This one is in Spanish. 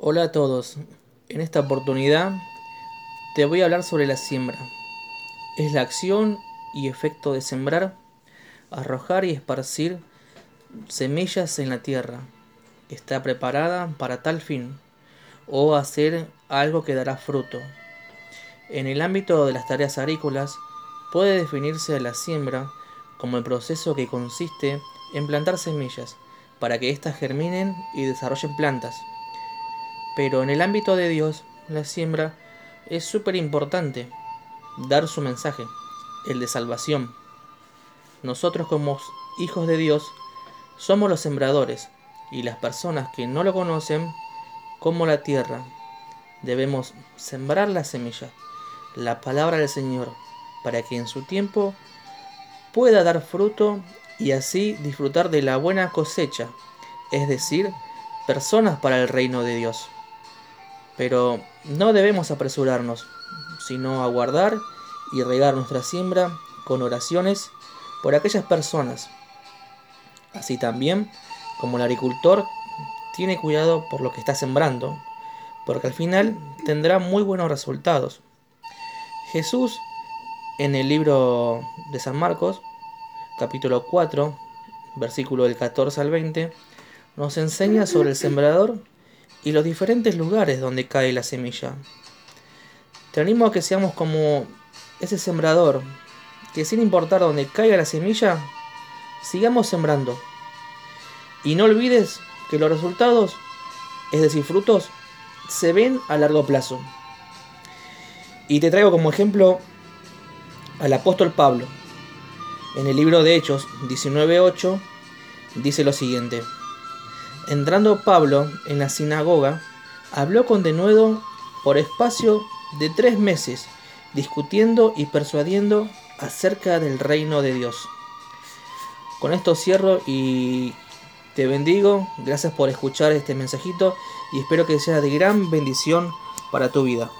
Hola a todos, en esta oportunidad te voy a hablar sobre la siembra. Es la acción y efecto de sembrar, arrojar y esparcir semillas en la tierra. Está preparada para tal fin o hacer algo que dará fruto. En el ámbito de las tareas agrícolas puede definirse la siembra como el proceso que consiste en plantar semillas para que éstas germinen y desarrollen plantas. Pero en el ámbito de Dios, la siembra es súper importante. Dar su mensaje, el de salvación. Nosotros como hijos de Dios somos los sembradores y las personas que no lo conocen como la tierra. Debemos sembrar la semilla, la palabra del Señor, para que en su tiempo pueda dar fruto y así disfrutar de la buena cosecha, es decir, personas para el reino de Dios. Pero no debemos apresurarnos, sino aguardar y regar nuestra siembra con oraciones por aquellas personas. Así también como el agricultor tiene cuidado por lo que está sembrando, porque al final tendrá muy buenos resultados. Jesús en el libro de San Marcos, capítulo 4, versículo del 14 al 20, nos enseña sobre el sembrador y los diferentes lugares donde cae la semilla. Te animo a que seamos como ese sembrador, que sin importar donde caiga la semilla, sigamos sembrando. Y no olvides que los resultados, es decir, frutos, se ven a largo plazo. Y te traigo como ejemplo al apóstol Pablo. En el libro de Hechos 19.8 dice lo siguiente. Entrando Pablo en la sinagoga, habló con denuedo por espacio de tres meses, discutiendo y persuadiendo acerca del reino de Dios. Con esto cierro y te bendigo. Gracias por escuchar este mensajito y espero que sea de gran bendición para tu vida.